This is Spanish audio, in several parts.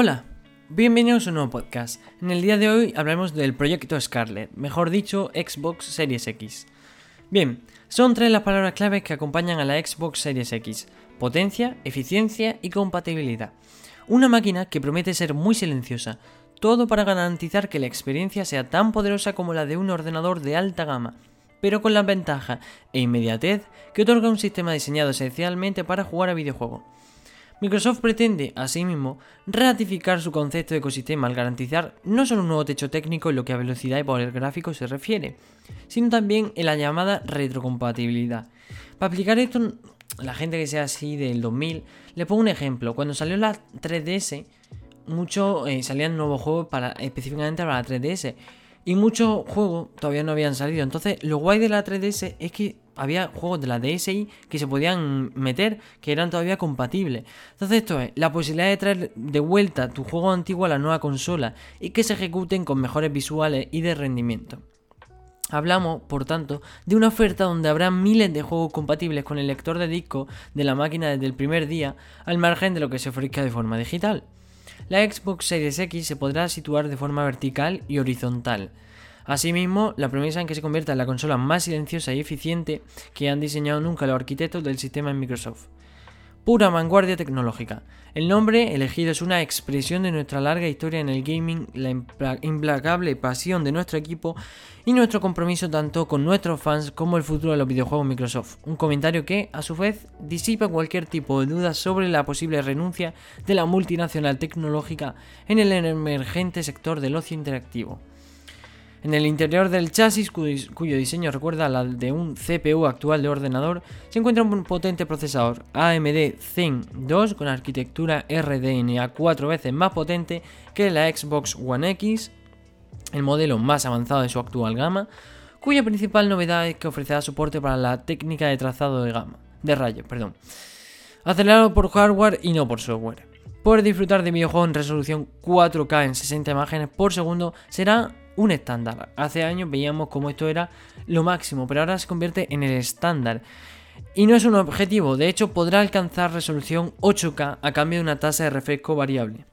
Hola, bienvenidos a un nuevo podcast. En el día de hoy hablaremos del proyecto Scarlet, mejor dicho Xbox Series X. Bien, son tres las palabras claves que acompañan a la Xbox Series X. Potencia, eficiencia y compatibilidad. Una máquina que promete ser muy silenciosa, todo para garantizar que la experiencia sea tan poderosa como la de un ordenador de alta gama, pero con la ventaja e inmediatez que otorga un sistema diseñado esencialmente para jugar a videojuegos. Microsoft pretende, asimismo, ratificar su concepto de ecosistema al garantizar no solo un nuevo techo técnico en lo que a velocidad y poder gráfico se refiere, sino también en la llamada retrocompatibilidad. Para aplicar esto, la gente que sea así del 2000, le pongo un ejemplo. Cuando salió la 3DS, muchos eh, salían nuevos juegos específicamente para la 3DS. Y muchos juegos todavía no habían salido. Entonces, lo guay de la 3DS es que había juegos de la DSi que se podían meter, que eran todavía compatibles. Entonces, esto es la posibilidad de traer de vuelta tu juego antiguo a la nueva consola y que se ejecuten con mejores visuales y de rendimiento. Hablamos, por tanto, de una oferta donde habrá miles de juegos compatibles con el lector de disco de la máquina desde el primer día, al margen de lo que se ofrezca de forma digital. La Xbox Series X se podrá situar de forma vertical y horizontal. Asimismo, la promesa en que se convierta en la consola más silenciosa y eficiente que han diseñado nunca los arquitectos del sistema en Microsoft pura vanguardia tecnológica. El nombre elegido es una expresión de nuestra larga historia en el gaming, la implacable pasión de nuestro equipo y nuestro compromiso tanto con nuestros fans como el futuro de los videojuegos Microsoft. Un comentario que, a su vez, disipa cualquier tipo de duda sobre la posible renuncia de la multinacional tecnológica en el emergente sector del ocio interactivo. En el interior del chasis, cuyo diseño recuerda al de un CPU actual de ordenador, se encuentra un potente procesador AMD Zen 2 con arquitectura RDNA 4 veces más potente que la Xbox One X, el modelo más avanzado de su actual gama, cuya principal novedad es que ofrecerá soporte para la técnica de trazado de gama, de rayos, perdón. Acelerado por hardware y no por software. Por disfrutar de videojuegos en resolución 4K en 60 imágenes por segundo será un estándar. Hace años veíamos como esto era lo máximo, pero ahora se convierte en el estándar. Y no es un objetivo, de hecho podrá alcanzar resolución 8K a cambio de una tasa de refresco variable.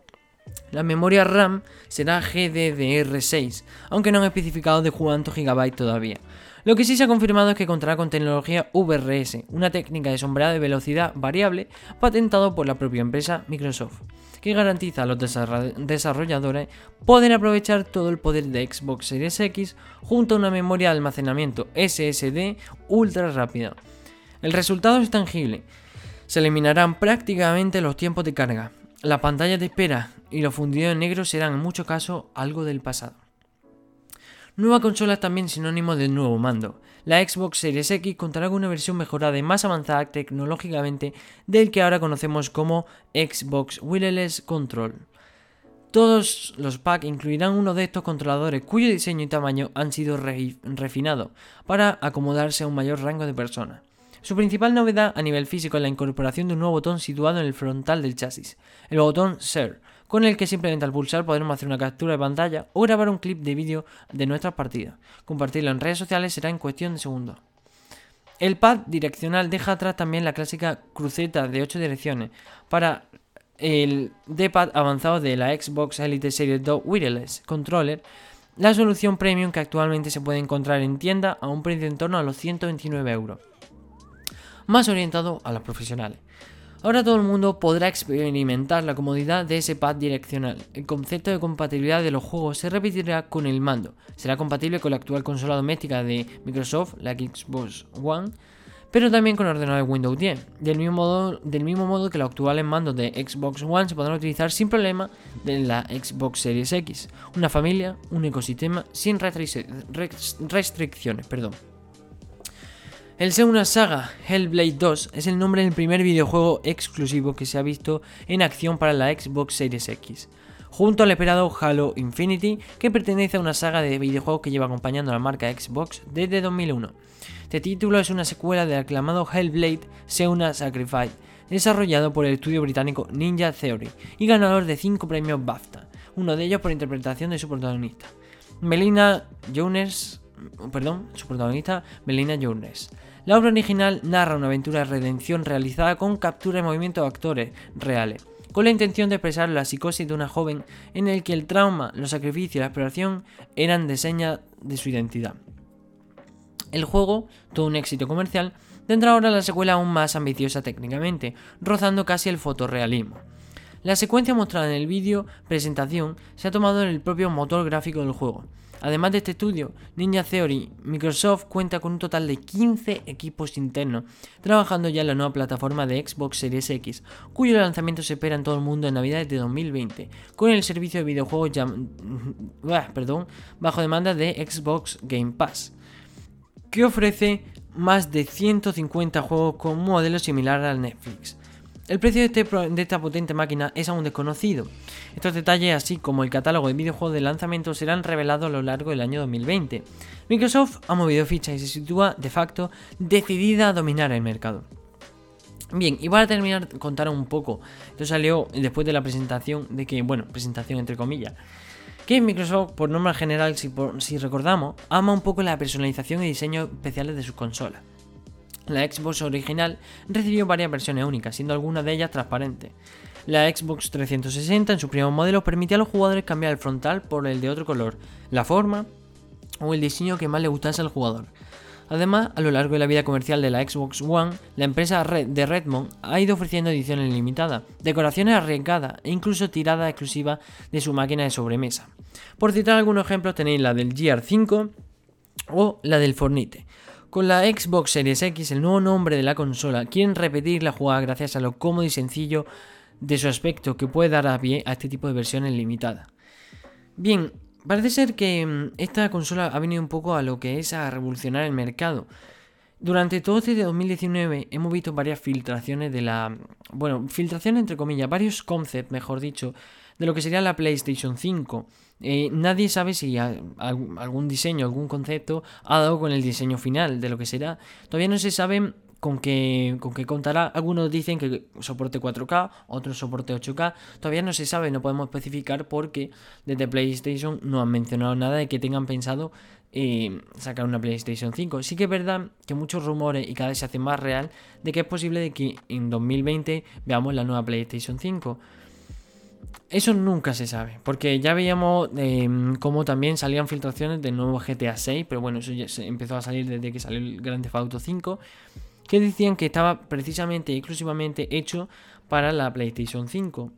La memoria RAM será GDDR6, aunque no han especificado de cuántos GB todavía. Lo que sí se ha confirmado es que contará con tecnología VRS, una técnica de sombreado de velocidad variable patentado por la propia empresa Microsoft, que garantiza a los desarrolladores poder aprovechar todo el poder de Xbox Series X junto a una memoria de almacenamiento SSD ultra rápida. El resultado es tangible. Se eliminarán prácticamente los tiempos de carga. La pantalla de espera y los fundidos en negro serán en muchos casos algo del pasado. Nueva consola es también sinónimo de nuevo mando. La Xbox Series X contará con una versión mejorada y más avanzada tecnológicamente del que ahora conocemos como Xbox Wireless Control. Todos los packs incluirán uno de estos controladores cuyo diseño y tamaño han sido refinados para acomodarse a un mayor rango de personas. Su principal novedad a nivel físico es la incorporación de un nuevo botón situado en el frontal del chasis, el botón Share, con el que simplemente al pulsar podremos hacer una captura de pantalla o grabar un clip de vídeo de nuestras partidas. Compartirlo en redes sociales será en cuestión de segundos. El pad direccional deja atrás también la clásica cruceta de 8 direcciones para el D-pad avanzado de la Xbox Elite Series 2 Wireless Controller, la solución premium que actualmente se puede encontrar en tienda a un precio en torno a los 129 euros, más orientado a los profesionales. Ahora todo el mundo podrá experimentar la comodidad de ese pad direccional. El concepto de compatibilidad de los juegos se repetirá con el mando. Será compatible con la actual consola doméstica de Microsoft, la Xbox One, pero también con ordenadores Windows 10. Del mismo, modo, del mismo modo que los actuales mandos de Xbox One se podrán utilizar sin problema en la Xbox Series X. Una familia, un ecosistema sin restricciones. Perdón. El una Saga Hellblade 2 es el nombre del primer videojuego exclusivo que se ha visto en acción para la Xbox Series X, junto al esperado Halo Infinity, que pertenece a una saga de videojuegos que lleva acompañando a la marca Xbox desde 2001. Este título es una secuela del aclamado Hellblade Seuna Sacrifice, desarrollado por el estudio británico Ninja Theory y ganador de 5 premios BAFTA, uno de ellos por interpretación de su protagonista. Melina Jones, perdón, su protagonista Melina Jones. La obra original narra una aventura de redención realizada con captura de movimiento de actores reales con la intención de expresar la psicosis de una joven en el que el trauma, los sacrificios y la exploración eran de seña de su identidad. El juego, todo un éxito comercial, tendrá ahora la secuela aún más ambiciosa técnicamente, rozando casi el fotorrealismo. La secuencia mostrada en el vídeo presentación se ha tomado en el propio motor gráfico del juego. Además de este estudio, Ninja Theory, Microsoft cuenta con un total de 15 equipos internos trabajando ya en la nueva plataforma de Xbox Series X, cuyo lanzamiento se espera en todo el mundo en Navidades de 2020, con el servicio de videojuegos bajo demanda de Xbox Game Pass, que ofrece más de 150 juegos con un modelo similar al Netflix. El precio de, este de, esta potente máquina es aún desconocido. Estos detalles, así como el catálogo de videojuegos de lanzamiento, serán revelados a lo largo del año 2020. Microsoft ha movido ficha y se sitúa, de facto, decidida a dominar el mercado. Bien, y para terminar, contar un poco. Esto salió después de la presentación, de que, bueno, presentación entre comillas, que Microsoft, por norma general, si, si recordamos, ama un poco la personalización y diseño especiales de sus consolas. La Xbox original recibió varias versiones únicas, siendo alguna de ellas transparente. La Xbox 360 en su primer modelo permitía a los jugadores cambiar el frontal por el de otro color, la forma o el diseño que más le gustase al jugador. Además, a lo largo de la vida comercial de la Xbox One, la empresa de Redmond ha ido ofreciendo ediciones limitadas, decoraciones arriesgadas e incluso tiradas exclusivas de su máquina de sobremesa. Por citar algunos ejemplos tenéis la del GR5 o la del Fornite. Con la Xbox Series X, el nuevo nombre de la consola, quieren repetir la jugada gracias a lo cómodo y sencillo de su aspecto que puede dar a pie a este tipo de versiones limitadas. Bien, parece ser que mm, esta consola ha venido un poco a lo que es a revolucionar el mercado. Durante todo este 2019 hemos visto varias filtraciones de la... Bueno, filtraciones entre comillas, varios concepts, mejor dicho, de lo que sería la PlayStation 5. Eh, nadie sabe si algún diseño, algún concepto ha dado con el diseño final de lo que será. Todavía no se sabe con qué, con qué contará. Algunos dicen que soporte 4K, otros soporte 8K. Todavía no se sabe, no podemos especificar porque desde PlayStation no han mencionado nada de que tengan pensado eh, sacar una PlayStation 5. Sí que es verdad que muchos rumores y cada vez se hace más real de que es posible de que en 2020 veamos la nueva PlayStation 5. Eso nunca se sabe, porque ya veíamos em, cómo también salían filtraciones del nuevo GTA 6, pero bueno, eso ya se empezó a salir desde que salió el Grand Theft Auto 5, que decían que estaba precisamente y exclusivamente hecho para la PlayStation 5.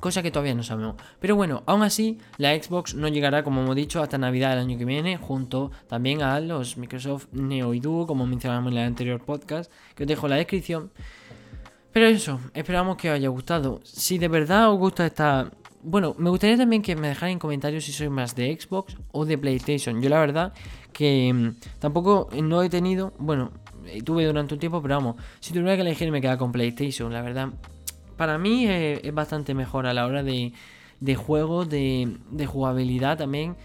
Cosa que todavía no sabemos. Pero bueno, aún así, la Xbox no llegará, como hemos dicho, hasta Navidad del año que viene, junto también a los Microsoft Neo y Duo, como mencionamos en el anterior podcast, que os dejo en la descripción. Pero eso, esperamos que os haya gustado. Si de verdad os gusta esta... Bueno, me gustaría también que me dejaran en comentarios si sois más de Xbox o de PlayStation. Yo la verdad que mm, tampoco no he tenido... Bueno, eh, tuve durante un tiempo, pero vamos, si tuviera que elegir me queda con PlayStation. La verdad, para mí es, bastante mejor a la hora de, de juegos, de, jugabilidad también.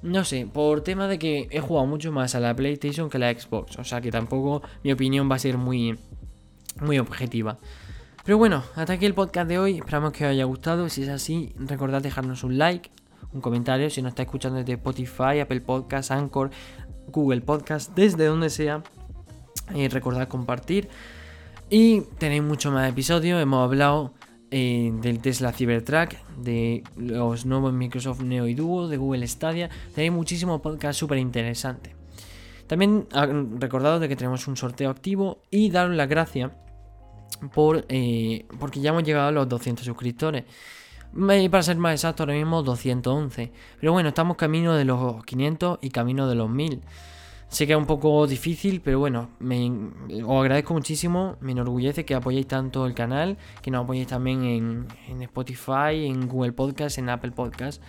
No sé, por tema de que he jugado mucho más a la PlayStation que a la Xbox. O sea que tampoco mi opinión va a ser muy muy objetiva. Pero bueno, hasta aquí el podcast de hoy. Esperamos que os haya gustado. Si es así, recordad dejarnos un like, un comentario. Si nos está escuchando desde Spotify, Apple Podcast, Anchor, Google Podcast, desde donde sea. Eh, recordad compartir. Y tenéis mucho más episodios. Hemos hablado eh, del Tesla Cybertruck, de los nuevos Microsoft Neo y Duo, de Google Stadia. Tenéis muchísimos podcasts súper interesantes. También ah, recordad de que tenemos un sorteo activo y daros las gracias por, eh, porque ya hemos llegado a los 200 suscriptores. para ser más exacto, ahora mismo 211. Pero bueno, estamos camino de los 500 y camino de los 1000. Sé que es un poco difícil, pero bueno, me, os agradezco muchísimo. Me enorgullece que apoyéis tanto el canal, que nos apoyéis también en, en Spotify, en Google Podcast, en Apple Podcast.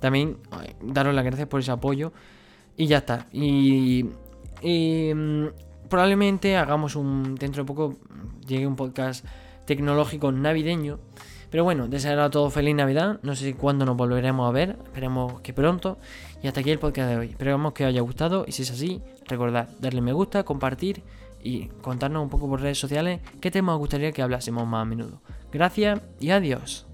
También eh, daros las gracias por ese apoyo. Y ya está. Y, y mm, probablemente hagamos un. Dentro de poco llegue un podcast tecnológico navideño. Pero bueno, desear a todos feliz Navidad. No sé cuándo nos volveremos a ver. Esperemos que pronto. Y hasta aquí el podcast de hoy. Esperamos que os haya gustado. Y si es así, recordad darle me gusta, compartir y contarnos un poco por redes sociales qué temas os gustaría que hablásemos más a menudo. Gracias y adiós.